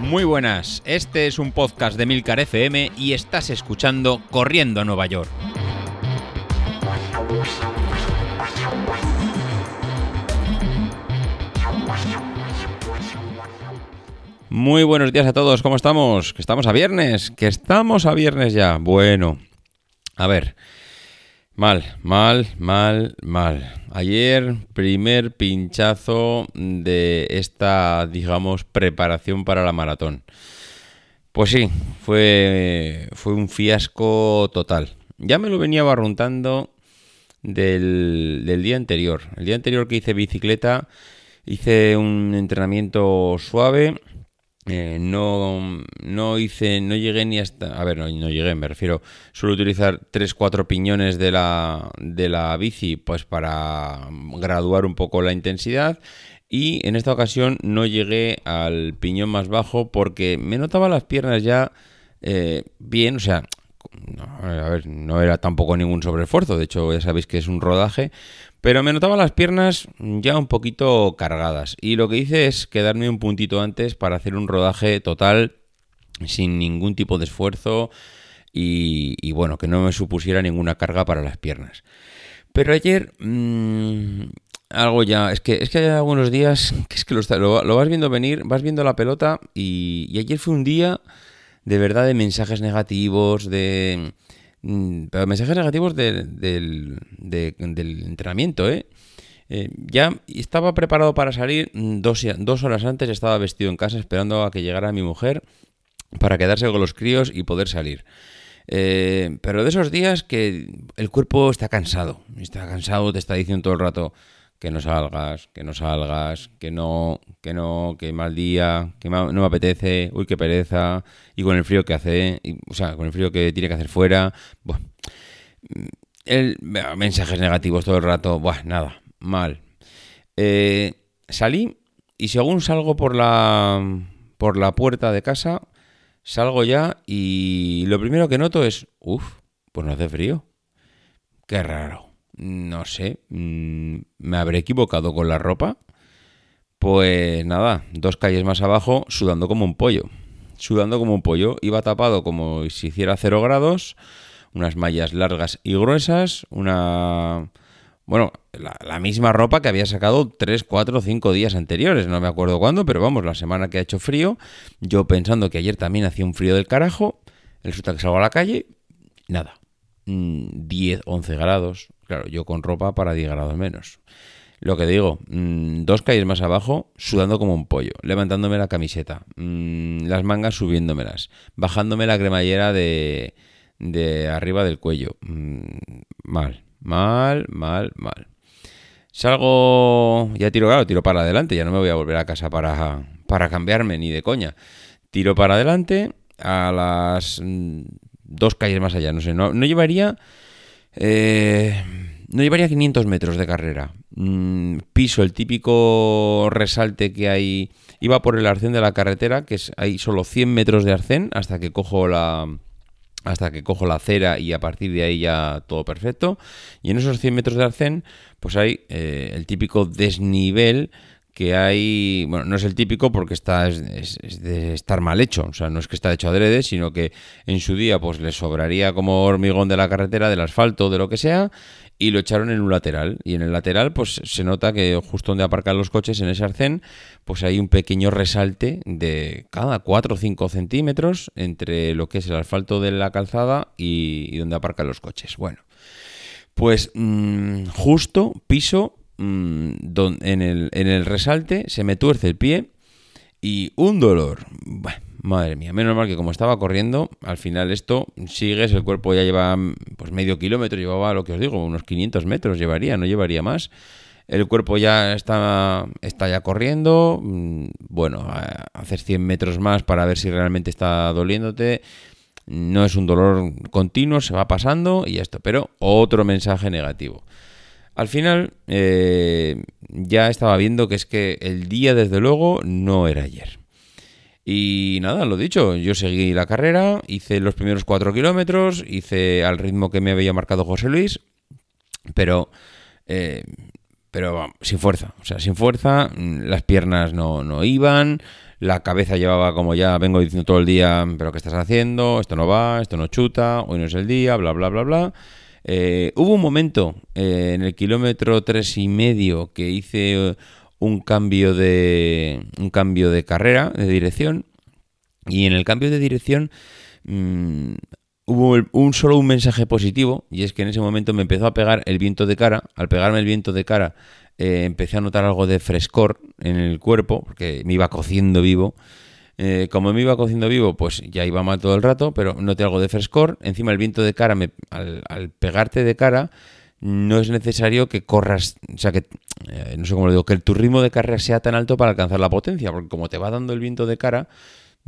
Muy buenas, este es un podcast de Milcar FM y estás escuchando Corriendo a Nueva York. Muy buenos días a todos, ¿cómo estamos? Que estamos a viernes, que estamos a viernes ya. Bueno, a ver, Mal, mal, mal, mal. Ayer, primer pinchazo de esta, digamos, preparación para la maratón. Pues sí, fue, fue un fiasco total. Ya me lo venía barruntando del, del día anterior. El día anterior que hice bicicleta, hice un entrenamiento suave eh, no, no hice, no llegué ni hasta, a ver, no, llegué, me refiero, suelo utilizar 3-4 piñones de la, de la bici pues para graduar un poco la intensidad y en esta ocasión no llegué al piñón más bajo porque me notaba las piernas ya eh, bien, o sea, no era tampoco ningún sobreesfuerzo, de hecho ya sabéis que es un rodaje, pero me notaba las piernas ya un poquito cargadas. Y lo que hice es quedarme un puntito antes para hacer un rodaje total sin ningún tipo de esfuerzo y, bueno, que no me supusiera ninguna carga para las piernas. Pero ayer mm, algo ya, es que, es que hay algunos días que es que lo, lo, vas viendo venir, vas viendo la pelota y ayer fue un día de verdad de mensajes negativos, de pero mensajes negativos del, entrenamiento, ¿eh? ¿eh? ya estaba preparado para salir mm, dos, dos, horas antes, estaba vestido en casa esperando a que llegara mi mujer para quedarse con los críos y poder salir. Eh, pero de esos días que el cuerpo está cansado, está cansado, te está diciendo todo el rato, que no salgas, que no salgas, que no, que no, que mal día, que no me apetece, uy, qué pereza, y con el frío que hace, o sea, con el frío que tiene que hacer fuera, bueno, el, mensajes negativos todo el rato, buah, nada, mal. Eh, salí y según salgo por la, por la puerta de casa, salgo ya y lo primero que noto es, uff, pues no hace frío. Qué raro no sé, mm, me habré equivocado con la ropa. Pues nada, dos calles más abajo, sudando como un pollo. Sudando como un pollo, iba tapado como si hiciera cero grados, unas mallas largas y gruesas, una... Bueno, la, misma ropa que había sacado 3, 4, 5 días anteriores, no me acuerdo cuándo, pero vamos, la semana que ha hecho frío, yo pensando que ayer también hacía un frío del carajo, resulta que salgo a la calle, nada, 10, mm, 11 grados. Claro, yo con ropa para 10 grados menos. Lo que digo, mm, dos calles más abajo, sudando como un pollo, levantándome la camiseta, mm, las mangas subiéndomelas, bajándome la cremallera de, de arriba del cuello. mal, mal, mal, mal. Salgo, ya tiro, claro, tiro para adelante, ya no me voy a volver a casa para, para cambiarme, ni de coña. Tiro para adelante, a las dos calles más allá, no sé, no, llevaría... Eh, no llevaría 500 metros de carrera. Mm, piso el típico resalte que hay. Iba por el arcén de la carretera, que es hay solo 100 metros de arcén hasta que cojo la hasta que cojo la acera y a partir de ahí ya todo perfecto. Y en esos 100 metros de arcén, pues hay eh, el típico desnivel que hay, bueno, no es el típico porque está es, estar mal hecho, o sea, no es que está hecho adrede, sino que en su día pues le sobraría como hormigón de la carretera, del asfalto, de lo que sea, y lo echaron en un lateral. Y en el lateral pues se nota que justo donde aparcan los coches, en ese arcén, pues hay un pequeño resalte de cada 4 o 5 centímetros entre lo que es el asfalto de la calzada y, donde aparcan los coches. Bueno, pues mm, justo piso Mm, en, el, en, el, resalte se me tuerce el pie y un dolor. madre mía, menos mal que como estaba corriendo, al final esto sigues, el cuerpo ya lleva pues medio kilómetro, llevaba lo que os digo, unos 500 metros llevaría, no llevaría más. El cuerpo ya está, está ya corriendo, mm, bueno, hacer 100 metros más para ver si realmente está doliéndote. No es un dolor continuo, se va pasando y esto, pero otro mensaje negativo. Al final eh, ya estaba viendo que es que el día desde luego no era ayer. Y nada, lo dicho, yo seguí la carrera, hice los primeros cuatro kilómetros, hice al ritmo que me había marcado José Luis, pero eh, pero sin fuerza. O sea, sin fuerza, mm, las piernas no, no iban, la cabeza llevaba como ya vengo diciendo todo el día, pero ¿qué estás haciendo? Esto no va, esto no chuta, hoy no es el día, bla, bla, bla, bla. Eh, hubo un momento eh, en el kilómetro tres y medio que hice un cambio de un cambio de carrera, de dirección, y en el cambio de dirección mm, hubo un solo un mensaje positivo y es que en ese momento me empezó a pegar el viento de cara. Al pegarme el viento de cara eh, empecé a notar algo de frescor en el cuerpo porque me iba cociendo vivo. Eh, como me iba cociendo vivo, pues ya iba mal todo el rato, pero noté algo de frescor. Encima el viento de cara, al, pegarte de cara, no es necesario que corras, o sea, que, eh, no sé cómo lo digo, que tu ritmo de carrera sea tan alto para alcanzar la potencia, porque como te va dando el viento de cara,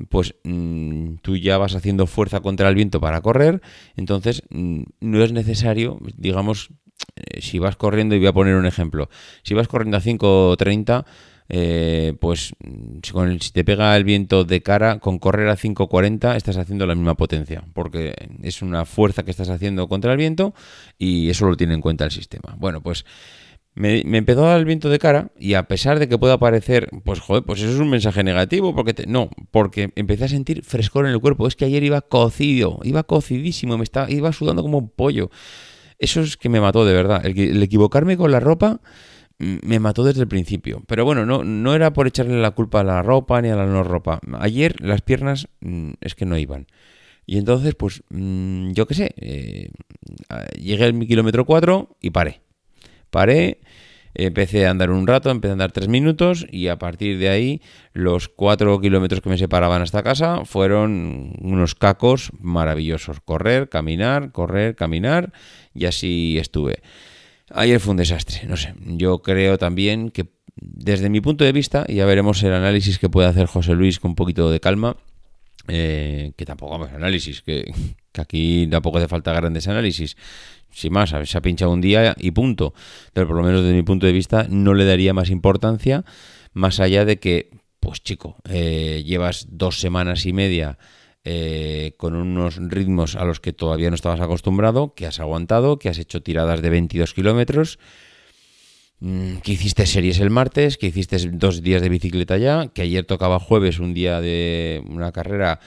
pues mm, tú ya vas haciendo fuerza contra el viento para correr, entonces mm, no es necesario, digamos, eh, si vas corriendo, y voy a poner un ejemplo, si vas corriendo a 5.30, eh, pues si, con si te pega el viento de cara, con correr a 5.40 estás haciendo la misma potencia, porque es una fuerza que estás haciendo contra el viento y eso lo tiene en cuenta el sistema. Bueno, pues me, empezó a dar el viento de cara y a pesar de que pueda parecer, pues joder, pues eso es un mensaje negativo, porque no, porque empecé a sentir frescor en el cuerpo. Es que ayer iba cocido, iba cocidísimo, me estaba, iba sudando como un pollo. Eso es que me mató de verdad. El, equivocarme con la ropa me mató desde el principio. Pero bueno, no, no era por echarle la culpa a la ropa ni a la no ropa. Ayer las piernas mm, es que no iban. Y entonces, pues, mm, yo qué sé, eh, llegué al kilómetro 4 y paré paré, empecé a andar un rato, empecé a andar tres minutos y a partir de ahí los cuatro kilómetros que me separaban hasta casa fueron unos cacos maravillosos. Correr, caminar, correr, caminar y así estuve. Ayer fue un desastre, no sé. Yo creo también que desde mi punto de vista, ya veremos el análisis que puede hacer José Luis con un poquito de calma, eh, que tampoco vamos análisis, que, que, aquí tampoco hace falta grandes análisis sin más, se ha pinchado un día y punto. Pero por lo menos desde mi punto de vista no le daría más importancia, más allá de que, pues chico, eh, llevas dos semanas y media eh, con unos ritmos a los que todavía no estabas acostumbrado, que has aguantado, que has hecho tiradas de 22 kilómetros, mm, que hiciste series el martes, que hiciste dos días de bicicleta ya, que ayer tocaba jueves un día de una carrera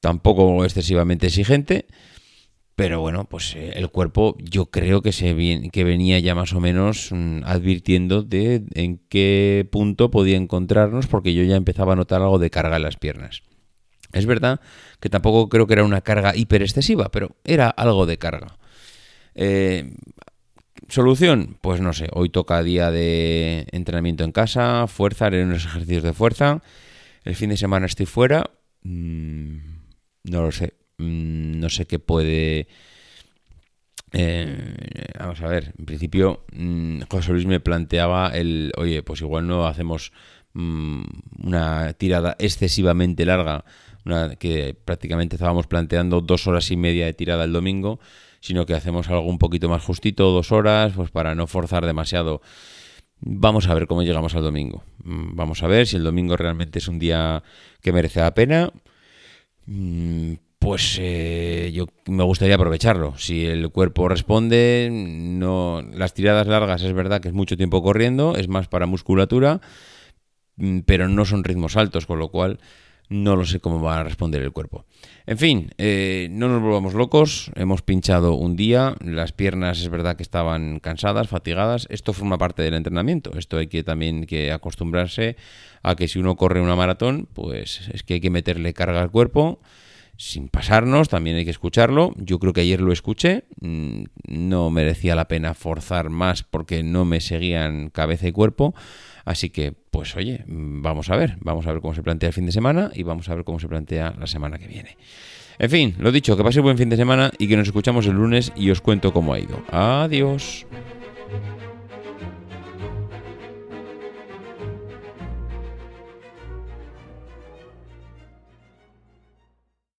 tampoco excesivamente exigente. Pero bueno, pues eh, el cuerpo yo creo que, se que venía ya más o menos mm, advirtiendo de en qué punto podía encontrarnos porque yo ya empezaba a notar algo de carga en las piernas. Es verdad que tampoco creo que era una carga hiper excesiva, pero era algo de carga. Eh, ¿Solución? Pues no sé, hoy toca día de entrenamiento en casa, fuerza, haré unos ejercicios de fuerza. El fin de semana estoy fuera. Mm, no lo sé, Mm, no sé qué puede... Eh, vamos a ver, en principio mm, José Luis me planteaba el, oye, pues igual no hacemos mm, una tirada excesivamente larga, una, que prácticamente estábamos planteando dos horas y media de tirada el domingo, sino que hacemos algo un poquito más justito, dos horas, pues para no forzar demasiado. Vamos a ver cómo llegamos al domingo. Vamos a ver si el domingo realmente es un día que merece la pena pues eh, yo me gustaría aprovecharlo. Si el cuerpo responde, no las tiradas largas es verdad que es mucho tiempo corriendo, es más para musculatura, mm, pero no son ritmos altos, con lo cual no lo sé cómo va a responder el cuerpo. En fin, eh, no nos volvamos locos, hemos pinchado un día, las piernas es verdad que estaban cansadas, fatigadas, esto forma parte del entrenamiento, esto hay que también que acostumbrarse a que si uno corre una maratón, pues es que hay que meterle carga al cuerpo sin pasarnos, también hay que escucharlo. Yo creo que ayer lo escuché, mm, no merecía la pena forzar más porque no me seguían cabeza y cuerpo. Así que, pues oye, mm, vamos a ver, vamos a ver cómo se plantea el fin de semana y vamos a ver cómo se plantea la semana que viene. En fin, lo dicho, que pase buen fin de semana y que nos escuchamos el lunes y os cuento cómo ha ido. Adiós.